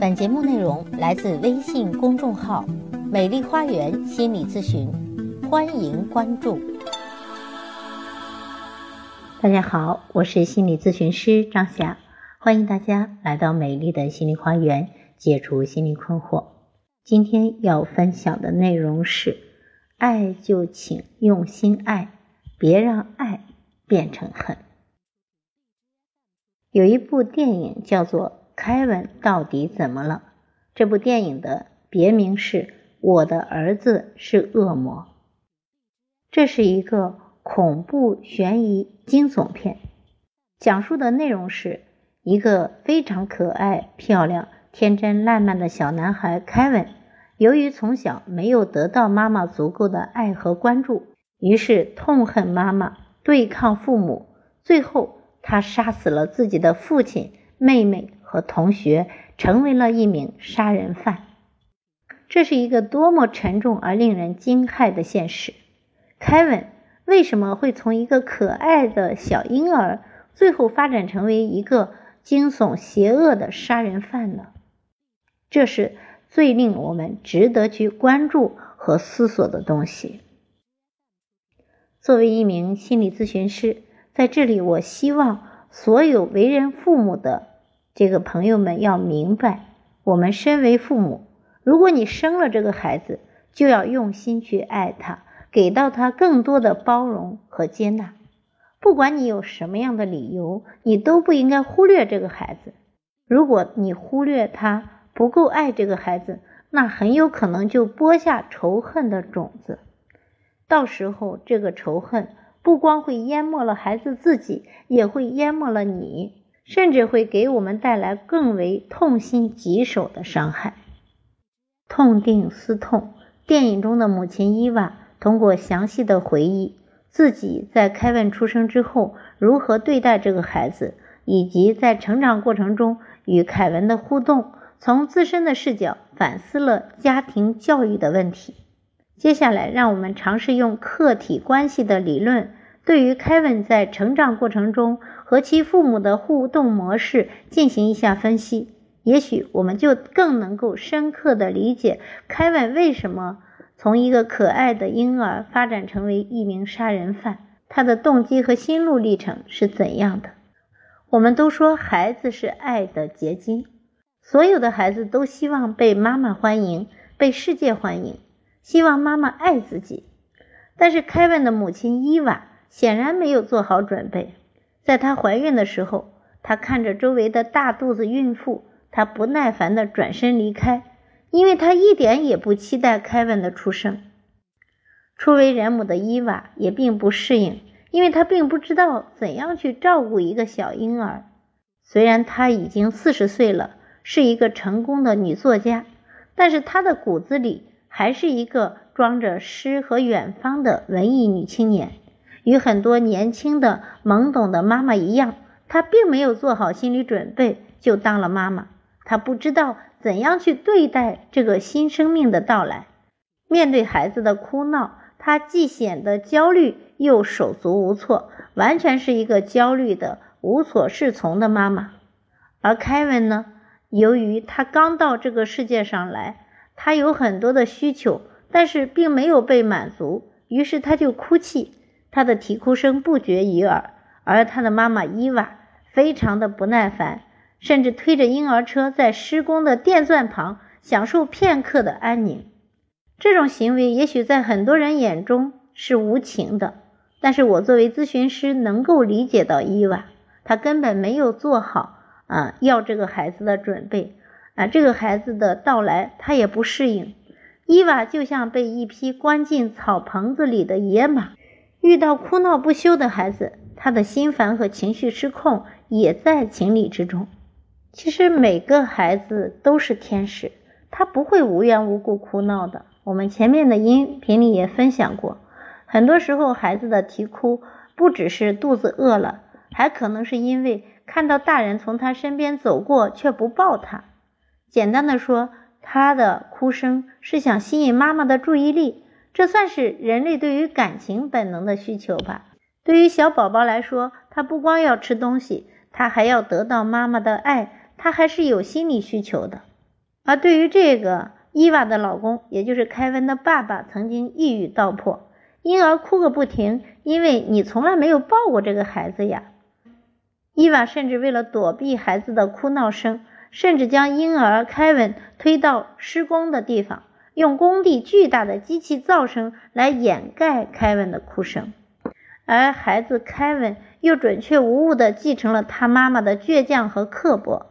本节目内容来自微信公众号“美丽花园心理咨询”，欢迎关注。大家好，我是心理咨询师张霞，欢迎大家来到美丽的心理花园，解除心理困惑。今天要分享的内容是：爱就请用心爱，别让爱变成恨。有一部电影叫做。凯文到底怎么了？这部电影的别名是《我的儿子是恶魔》。这是一个恐怖悬疑惊悚片，讲述的内容是一个非常可爱、漂亮、天真烂漫的小男孩凯文，由于从小没有得到妈妈足够的爱和关注，于是痛恨妈妈，对抗父母，最后他杀死了自己的父亲、妹妹。和同学成为了一名杀人犯，这是一个多么沉重而令人惊骇的现实。凯文为什么会从一个可爱的小婴儿，最后发展成为一个惊悚邪恶的杀人犯呢？这是最令我们值得去关注和思索的东西。作为一名心理咨询师，在这里，我希望所有为人父母的。这个朋友们要明白，我们身为父母，如果你生了这个孩子，就要用心去爱他，给到他更多的包容和接纳。不管你有什么样的理由，你都不应该忽略这个孩子。如果你忽略他，不够爱这个孩子，那很有可能就播下仇恨的种子。到时候，这个仇恨不光会淹没了孩子自己，也会淹没了你。甚至会给我们带来更为痛心疾首的伤害。痛定思痛，电影中的母亲伊娃通过详细的回忆自己在凯文出生之后如何对待这个孩子，以及在成长过程中与凯文的互动，从自身的视角反思了家庭教育的问题。接下来，让我们尝试用客体关系的理论。对于凯文在成长过程中和其父母的互动模式进行一下分析，也许我们就更能够深刻的理解凯文为什么从一个可爱的婴儿发展成为一名杀人犯，他的动机和心路历程是怎样的。我们都说孩子是爱的结晶，所有的孩子都希望被妈妈欢迎，被世界欢迎，希望妈妈爱自己。但是凯文的母亲伊娃。显然没有做好准备。在她怀孕的时候，她看着周围的大肚子孕妇，她不耐烦地转身离开，因为她一点也不期待凯文的出生。初为人母的伊娃也并不适应，因为她并不知道怎样去照顾一个小婴儿。虽然她已经四十岁了，是一个成功的女作家，但是她的骨子里还是一个装着诗和远方的文艺女青年。与很多年轻的懵懂的妈妈一样，她并没有做好心理准备就当了妈妈。她不知道怎样去对待这个新生命的到来。面对孩子的哭闹，她既显得焦虑，又手足无措，完全是一个焦虑的、无所适从的妈妈。而凯文呢？由于他刚到这个世界上来，他有很多的需求，但是并没有被满足，于是他就哭泣。他的啼哭声不绝于耳，而他的妈妈伊娃非常的不耐烦，甚至推着婴儿车在施工的电钻旁享受片刻的安宁。这种行为也许在很多人眼中是无情的，但是我作为咨询师能够理解到伊娃，他根本没有做好啊要这个孩子的准备啊，这个孩子的到来他也不适应。伊娃就像被一匹关进草棚子里的野马。遇到哭闹不休的孩子，他的心烦和情绪失控也在情理之中。其实每个孩子都是天使，他不会无缘无故哭闹的。我们前面的音频里也分享过，很多时候孩子的啼哭不只是肚子饿了，还可能是因为看到大人从他身边走过却不抱他。简单的说，他的哭声是想吸引妈妈的注意力。这算是人类对于感情本能的需求吧。对于小宝宝来说，他不光要吃东西，他还要得到妈妈的爱，他还是有心理需求的。而对于这个伊娃的老公，也就是凯文的爸爸，曾经一语道破：婴儿哭个不停，因为你从来没有抱过这个孩子呀。伊娃甚至为了躲避孩子的哭闹声，甚至将婴儿凯文推到施工的地方，用工地巨大的机器噪声来掩盖凯文的哭声。而孩子凯文又准确无误地继承了他妈妈的倔强和刻薄。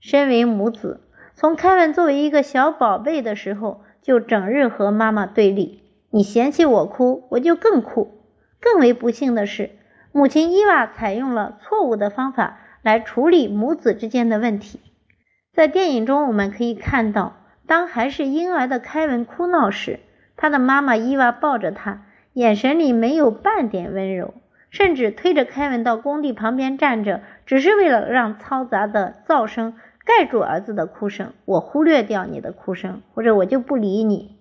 身为母子，从凯文作为一个小宝贝的时候，就整日和妈妈对立。你嫌弃我哭，我就更哭。更为不幸的是。母亲伊娃采用了错误的方法来处理母子之间的问题。在电影中，我们可以看到，当还是婴儿的凯文哭闹时，他的妈妈伊娃抱着他，眼神里没有半点温柔，甚至推着凯文到工地旁边站着，只是为了让嘈杂的噪声盖住儿子的哭声。我忽略掉你的哭声，或者我就不理你。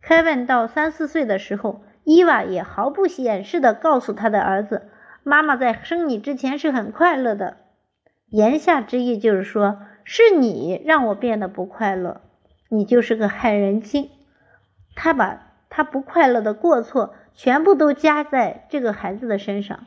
凯文到三四岁的时候，伊娃也毫不掩饰地告诉他的儿子。妈妈在生你之前是很快乐的，言下之意就是说，是你让我变得不快乐，你就是个害人精。他把他不快乐的过错全部都加在这个孩子的身上，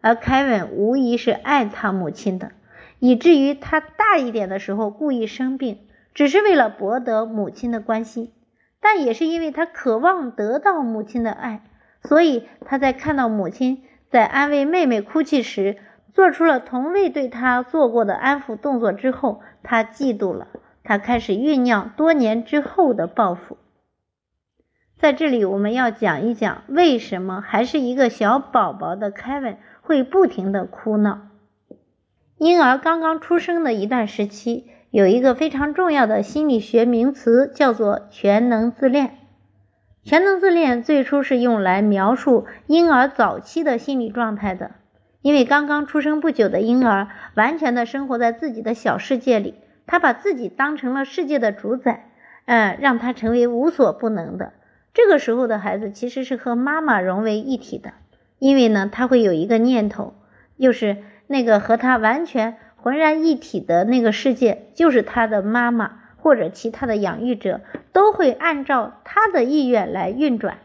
而凯文无疑是爱他母亲的，以至于他大一点的时候故意生病，只是为了博得母亲的关心，但也是因为他渴望得到母亲的爱，所以他在看到母亲。在安慰妹妹哭泣时，做出了从未对她做过的安抚动作之后，他嫉妒了。他开始酝酿多年之后的报复。在这里，我们要讲一讲为什么还是一个小宝宝的凯文会不停的哭闹。婴儿刚刚出生的一段时期，有一个非常重要的心理学名词，叫做全能自恋。全能自恋最初是用来描述婴儿早期的心理状态的，因为刚刚出生不久的婴儿完全的生活在自己的小世界里，他把自己当成了世界的主宰，嗯，让他成为无所不能的。这个时候的孩子其实是和妈妈融为一体的，因为呢，他会有一个念头，就是那个和他完全浑然一体的那个世界，就是他的妈妈。或者其他的养育者都会按照他的意愿来运转，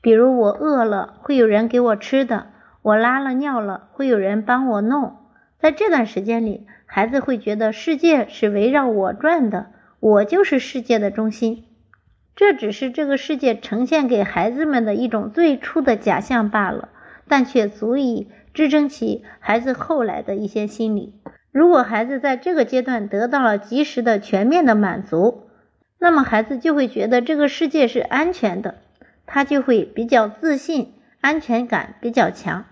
比如我饿了会有人给我吃的，我拉了尿了会有人帮我弄。在这段时间里，孩子会觉得世界是围绕我转的，我就是世界的中心。这只是这个世界呈现给孩子们的一种最初的假象罢了，但却足以支撑起孩子后来的一些心理。如果孩子在这个阶段得到了及时的全面的满足，那么孩子就会觉得这个世界是安全的，他就会比较自信，安全感比较强。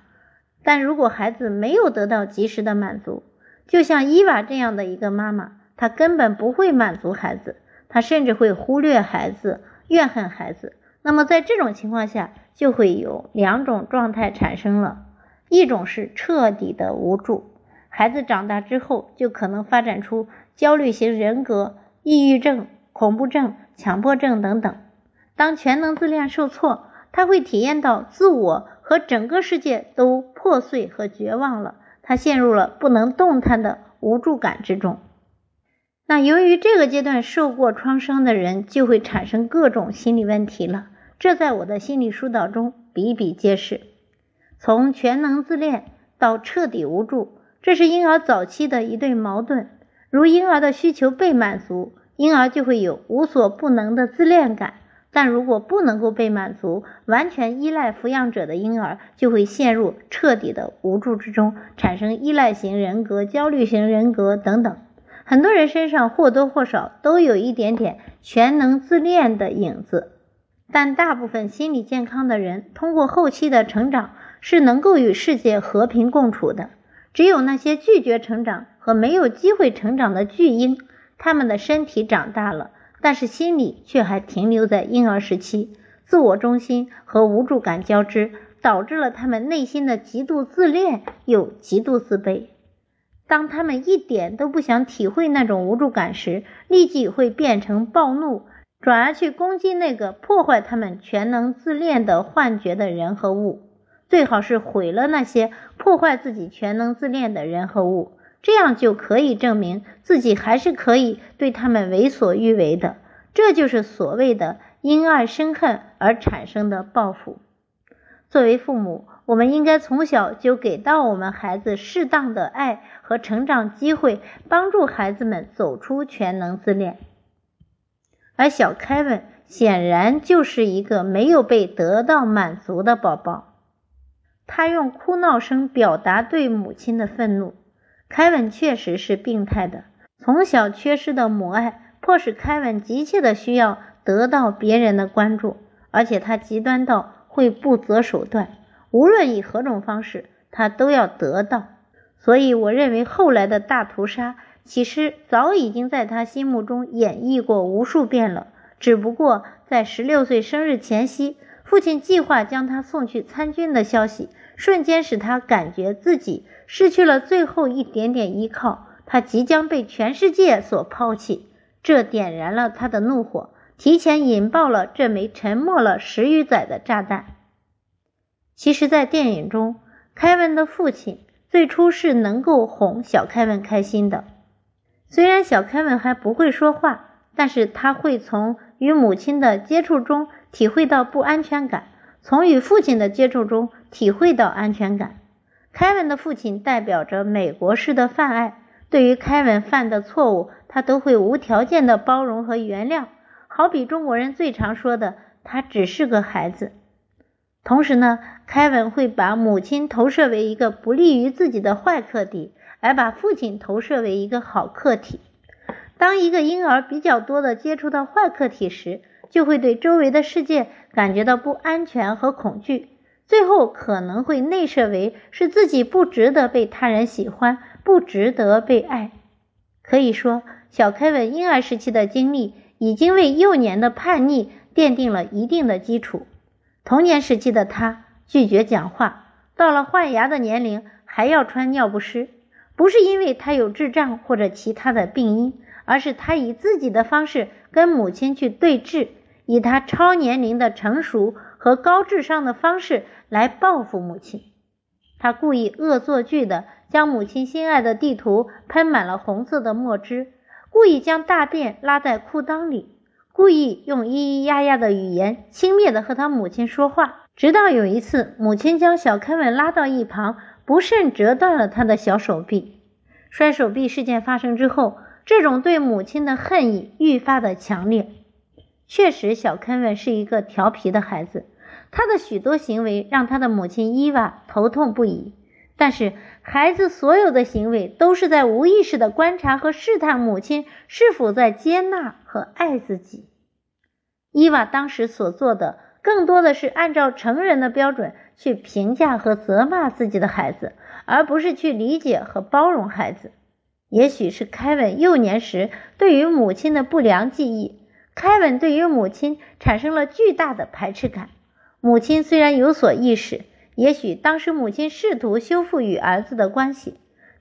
但如果孩子没有得到及时的满足，就像伊娃这样的一个妈妈，她根本不会满足孩子，她甚至会忽略孩子，怨恨孩子。那么在这种情况下，就会有两种状态产生了，一种是彻底的无助。孩子长大之后，就可能发展出焦虑型人格、抑郁症、恐怖症、强迫症等等。当全能自恋受挫，他会体验到自我和整个世界都破碎和绝望了，他陷入了不能动弹的无助感之中。那由于这个阶段受过创伤的人，就会产生各种心理问题了。这在我的心理疏导中比比皆是。从全能自恋到彻底无助。这是婴儿早期的一对矛盾，如婴儿的需求被满足，婴儿就会有无所不能的自恋感；但如果不能够被满足，完全依赖抚养者的婴儿就会陷入彻底的无助之中，产生依赖型人格、焦虑型人格等等。很多人身上或多或少都有一点点全能自恋的影子，但大部分心理健康的人通过后期的成长是能够与世界和平共处的。只有那些拒绝成长和没有机会成长的巨婴，他们的身体长大了，但是心理却还停留在婴儿时期，自我中心和无助感交织，导致了他们内心的极度自恋又极度自卑。当他们一点都不想体会那种无助感时，立即会变成暴怒，转而去攻击那个破坏他们全能自恋的幻觉的人和物。最好是毁了那些破坏自己全能自恋的人和物，这样就可以证明自己还是可以对他们为所欲为的。这就是所谓的因爱生恨而产生的报复。作为父母，我们应该从小就给到我们孩子适当的爱和成长机会，帮助孩子们走出全能自恋。而小凯文显然就是一个没有被得到满足的宝宝，他用哭闹声表达对母亲的愤怒。凯文确实是病态的，从小缺失的母爱。迫使凯文急切的需要得到别人的关注，而且他极端到会不择手段，无论以何种方式，他都要得到。所以，我认为后来的大屠杀其实早已经在他心目中演绎过无数遍了，只不过在十六岁生日前夕，父亲计划将他送去参军的消息，瞬间使他感觉自己失去了最后一点点依靠，他即将被全世界所抛弃。这点燃了他的怒火，提前引爆了这枚沉没了十余载的炸弹。其实，在电影中，凯文的父亲最初是能够哄小凯文开心的。虽然小凯文还不会说话，但是他会从与母亲的接触中体会到不安全感，从与父亲的接触中体会到安全感。凯文的父亲代表着美国式的泛爱。对于凯文犯的错误，他都会无条件的包容和原谅，好比中国人最常说的“他只是个孩子”。同时呢，凯文会把母亲投射为一个不利于自己的坏客体，而把父亲投射为一个好客体。当一个婴儿比较多的接触到坏客体时，就会对周围的世界感觉到不安全和恐惧，最后可能会内射为是自己不值得被他人喜欢。不值得被爱，可以说，小凯文婴儿时期的经历已经为幼年的叛逆奠定了一定的基础。童年时期的他拒绝讲话，到了换牙的年龄还要穿尿不湿，不是因为他有智障或者其他的病因，而是他以自己的方式跟母亲去对峙，以他超年龄的成熟和高智商的方式来报复母亲。他故意恶作剧的。将母亲心爱的地图喷满了红色的墨汁，故意将大便拉在裤裆里，故意用咿咿呀呀的语言轻蔑的和他母亲说话。直到有一次，母亲将小凯文拉到一旁，不慎折断了他的小手臂。摔手臂事件发生之后，这种对母亲的恨意愈发的强烈。确实，小凯文是一个调皮的孩子，他的许多行为让他的母亲伊娃头痛不已。但是，孩子所有的行为都是在无意识的观察和试探母亲是否在接纳和爱自己。伊娃当时所做的，更多的是按照成人的标准去评价和责骂自己的孩子，而不是去理解和包容孩子。也许是凯文幼年时对于母亲的不良记忆，凯文对于母亲产生了巨大的排斥感。母亲虽然有所意识。也许当时母亲试图修复与儿子的关系，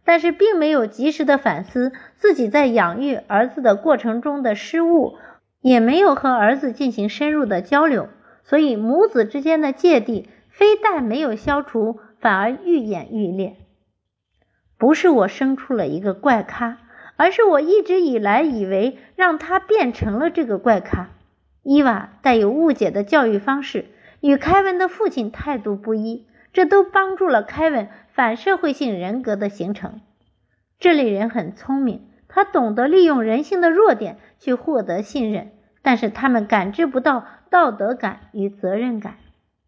但是并没有及时的反思自己在养育儿子的过程中的失误，也没有和儿子进行深入的交流，所以母子之间的芥蒂非但没有消除，反而愈演愈烈。不是我生出了一个怪咖，而是我一直以来以为让他变成了这个怪咖。伊娃带有误解的教育方式。与凯文的父亲态度不一，这都帮助了凯文反社会性人格的形成。这类人很聪明，他懂得利用人性的弱点去获得信任，但是他们感知不到道德感与责任感。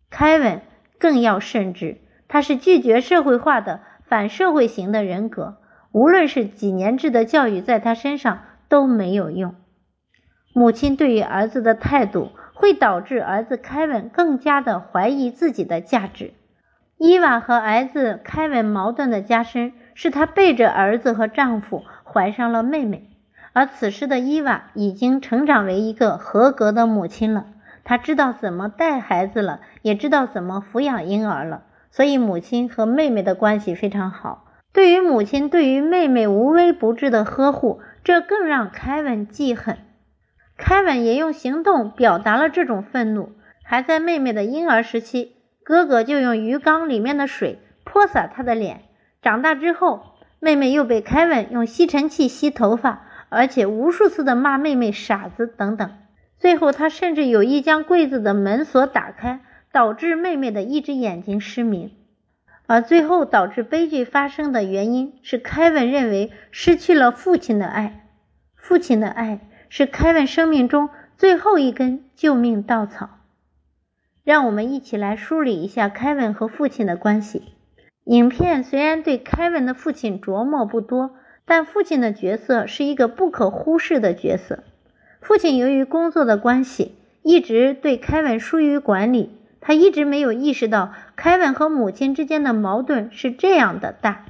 凯文更要甚至，他是拒绝社会化的反社会型的人格，无论是几年制的教育，在他身上都没有用。母亲对于儿子的态度。会导致儿子凯文更加的怀疑自己的价值。伊娃和儿子凯文矛盾的加深，是她背着儿子和丈夫怀上了妹妹。而此时的伊娃已经成长为一个合格的母亲了，她知道怎么带孩子了，也知道怎么抚养婴儿了。所以母亲和妹妹的关系非常好。对于母亲对于妹妹无微不至的呵护，这更让凯文记恨。凯文也用行动表达了这种愤怒。还在妹妹的婴儿时期，哥哥就用鱼缸里面的水泼洒她的脸。长大之后，妹妹又被凯文用吸尘器吸头发，而且无数次的骂妹妹傻子等等。最后，他甚至有意将柜子的门锁打开，导致妹妹的一只眼睛失明。而最后导致悲剧发生的原因是，凯文认为失去了父亲的爱。父亲的爱是凯文生命中最后一根救命稻草。让我们一起来梳理一下凯文和父亲的关系。影片虽然对凯文的父亲琢磨不多，但父亲的角色是一个不可忽视的角色。父亲由于工作的关系，一直对凯文疏于管理。他一直没有意识到凯文和母亲之间的矛盾是这样的大。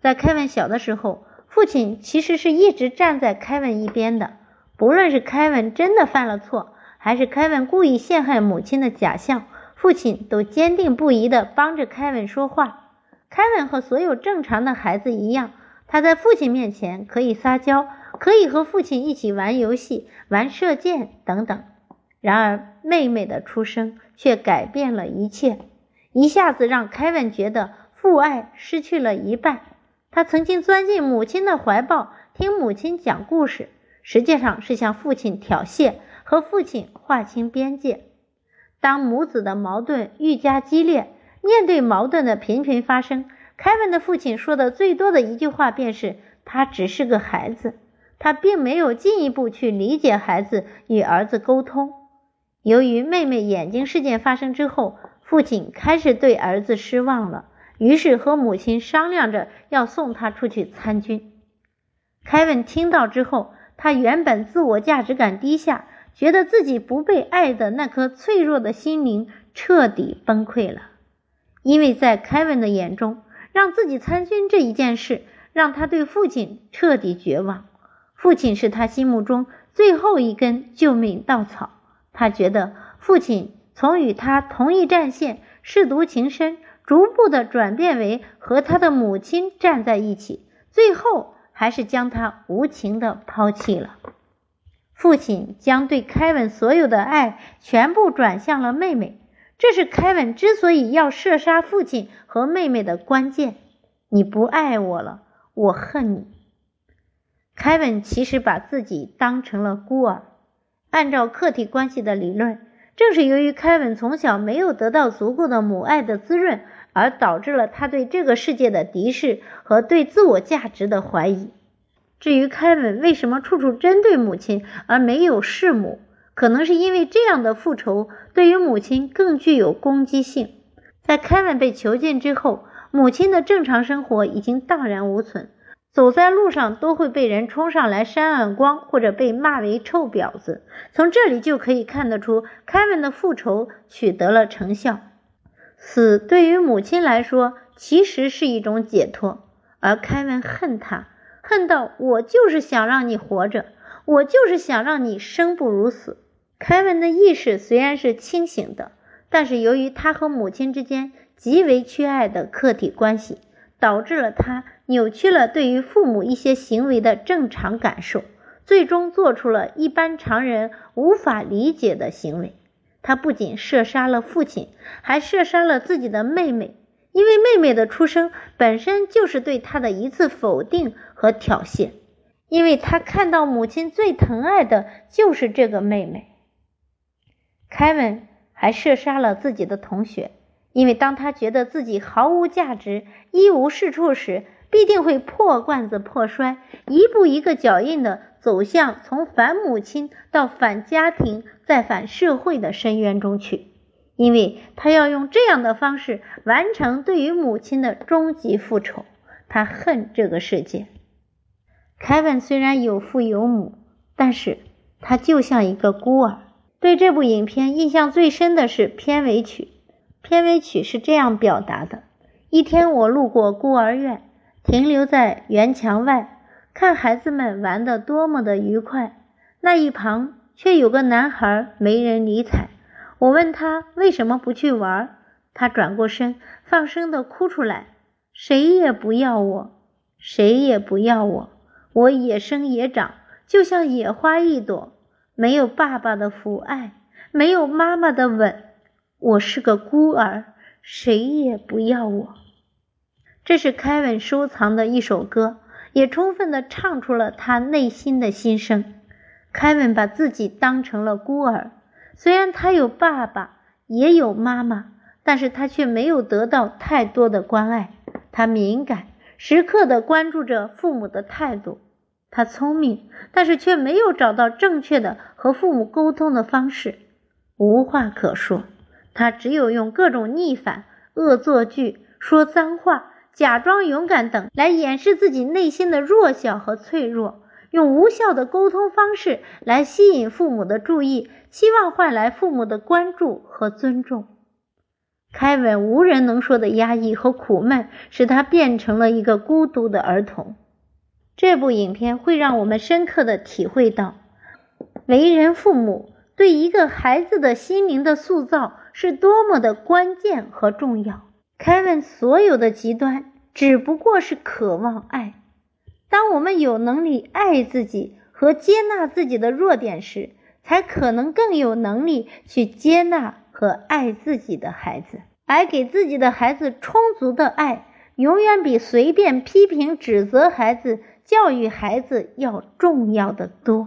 在凯文小的时候，父亲其实是一直站在凯文一边的。不论是凯文真的犯了错，还是凯文故意陷害母亲的假象，父亲都坚定不移地帮着凯文说话。凯文和所有正常的孩子一样，他在父亲面前可以撒娇，可以和父亲一起玩游戏、玩射箭等等。然而，妹妹的出生却改变了一切，一下子让凯文觉得父爱失去了一半。他曾经钻进母亲的怀抱，听母亲讲故事，实际上是向父亲挑衅，和父亲划清边界。当母子的矛盾愈加激烈，面对矛盾的频频发生，凯文的父亲说的最多的一句话便是：“他只是个孩子。”他并没有进一步去理解孩子，与儿子沟通。由于妹妹眼睛事件发生之后，父亲开始对儿子失望了，于是和母亲商量着要送他出去参军。凯文听到之后，他原本自我价值感低下，觉得自己不被爱的那颗脆弱的心灵彻底崩溃了。因为在凯文的眼中，让自己参军这一件事让他对父亲彻底绝望，父亲是他心目中最后一根救命稻草。他觉得父亲从与他同一战线、舐犊情深，逐步的转变为和他的母亲站在一起，最后还是将他无情的抛弃了。父亲将对凯文所有的爱全部转向了妹妹，这是凯文之所以要射杀父亲和妹妹的关键。你不爱我了，我恨你。凯文其实把自己当成了孤儿。按照客体关系的理论，正是由于凯文从小没有得到足够的母爱的滋润，而导致了他对这个世界的敌视和对自我价值的怀疑。至于凯文为什么处处针对母亲而没有弑母，可能是因为这样的复仇对于母亲更具有攻击性。在凯文被囚禁之后，母亲的正常生活已经荡然无存。走在路上都会被人冲上来扇耳光，或者被骂为臭婊子。从这里就可以看得出，凯文的复仇取得了成效。死对于母亲来说其实是一种解脱，而凯文恨他，恨到我就是想让你活着，我就是想让你生不如死。凯文的意识虽然是清醒的，但是由于他和母亲之间极为缺爱的客体关系。导致了他扭曲了对于父母一些行为的正常感受，最终做出了一般常人无法理解的行为。他不仅射杀了父亲，还射杀了自己的妹妹，因为妹妹的出生本身就是对他的一次否定和挑衅，因为他看到母亲最疼爱的就是这个妹妹。凯文还射杀了自己的同学。因为当他觉得自己毫无价值、一无是处时，必定会破罐子破摔，一步一个脚印的走向从反母亲到反家庭再反社会的深渊中去。因为他要用这样的方式完成对于母亲的终极复仇。他恨这个世界。凯文虽然有父有母，但是他就像一个孤儿。对这部影片印象最深的是片尾曲。片尾曲是这样表达的：一天，我路过孤儿院，停留在园墙外，看孩子们玩得多么的愉快。那一旁却有个男孩没人理睬。我问他为什么不去玩，他转过身，放声的哭出来：“谁也不要我，谁也不要我。我野生野长，就像野花一朵，没有爸爸的抚爱，没有妈妈的吻。”我是个孤儿，谁也不要我。这是凯文收藏的一首歌，也充分的唱出了他内心的心声。凯文把自己当成了孤儿，虽然他有爸爸，也有妈妈，但是他却没有得到太多的关爱。他敏感，时刻的关注着父母的态度。他聪明，但是却没有找到正确的和父母沟通的方式，无话可说。他只有用各种逆反、恶作剧、说脏话、假装勇敢等来掩饰自己内心的弱小和脆弱，用无效的沟通方式来吸引父母的注意，期望换来父母的关注和尊重。凯文无人能说的压抑和苦闷，使他变成了一个孤独的儿童。这部影片会让我们深刻的体会到，为人父母对一个孩子的心灵的塑造是多么的关键和重要。凯文所有的极端只不过是渴望爱。当我们有能力爱自己和接纳自己的弱点时，才可能更有能力去接纳和爱自己的孩子，而给自己的孩子充足的爱，永远比随便批评指责孩子。教育孩子要重要的多。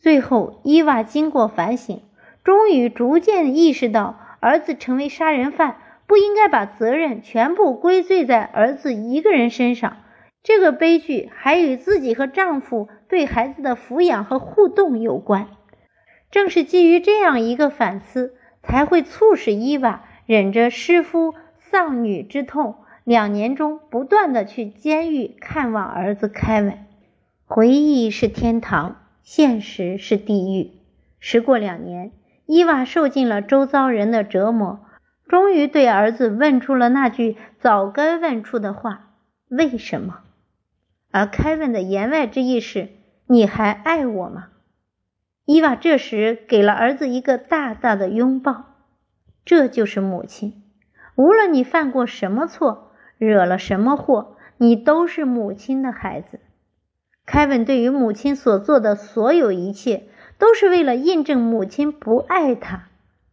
最后，伊娃经过反省，终于逐渐意识到，儿子成为杀人犯，不应该把责任全部归罪在儿子一个人身上。这个悲剧还与自己和丈夫对孩子的抚养和互动有关。正是基于这样一个反思，才会促使伊娃忍着失夫丧女之痛。两年中，不断的去监狱看望儿子凯文。回忆是天堂，现实是地狱。时过两年，伊娃受尽了周遭人的折磨，终于对儿子问出了那句早该问出的话：为什么？而凯文的言外之意是：你还爱我吗？伊娃这时给了儿子一个大大的拥抱。这就是母亲，无论你犯过什么错。惹了什么祸，你都是母亲的孩子。凯文对于母亲所做的所有一切，都是为了印证母亲不爱他。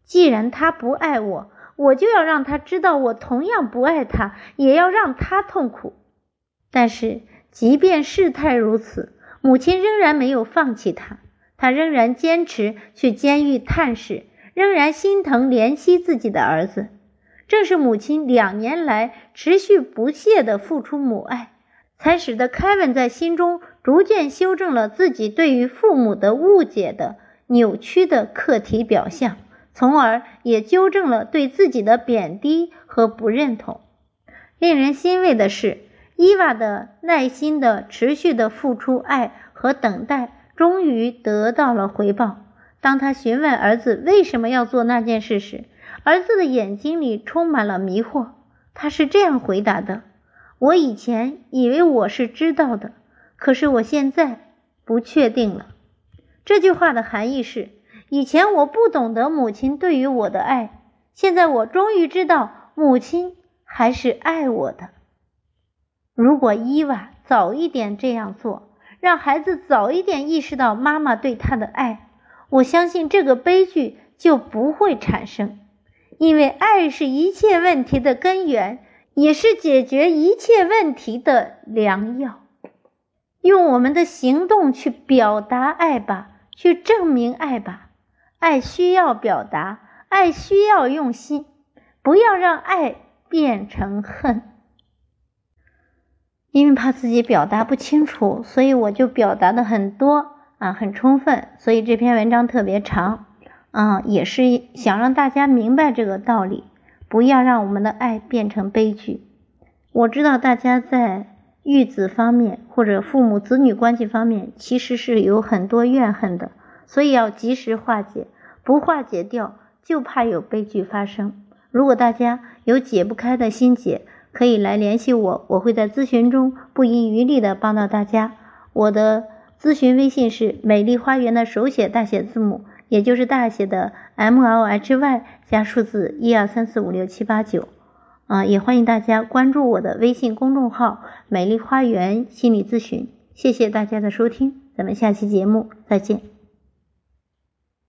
既然他不爱我，我就要让他知道我同样不爱他，也要让他痛苦。但是，即便事态如此，母亲仍然没有放弃他，她仍然坚持去监狱探视，仍然心疼怜惜自己的儿子。正是母亲两年来持续不懈的付出母爱，才使得凯文在心中逐渐修正了自己对于父母的误解的扭曲的客体表象，从而也纠正了对自己的贬低和不认同。令人欣慰的是，伊娃的耐心的持续的付出爱和等待，终于得到了回报。当他询问儿子为什么要做那件事时，儿子的眼睛里充满了迷惑，他是这样回答的：“我以前以为我是知道的，可是我现在不确定了。”这句话的含义是：以前我不懂得母亲对于我的爱，现在我终于知道母亲还是爱我的。如果伊娃早一点这样做，让孩子早一点意识到妈妈对他的爱，我相信这个悲剧就不会产生。因为爱是一切问题的根源，也是解决一切问题的良药。用我们的行动去表达爱吧，去证明爱吧。爱需要表达，爱需要用心，不要让爱变成恨。因为怕自己表达不清楚，所以我就表达的很多啊，很充分，所以这篇文章特别长。啊，也是想让大家明白这个道理，不要让我们的爱变成悲剧。我知道大家在育子方面或者父母子女关系方面其实是有很多怨恨的，所以要及时化解，不化解掉就怕有悲剧发生。如果大家有解不开的心结，可以来联系我，我会在咨询中不遗余力的帮到大家。我的咨询微信是美丽花园的手写大写字母。也就是大写的 M L H Y 加数字一二三四五六七八九，啊，也欢迎大家关注我的微信公众号“美丽花园心理咨询”。谢谢大家的收听，咱们下期节目再见。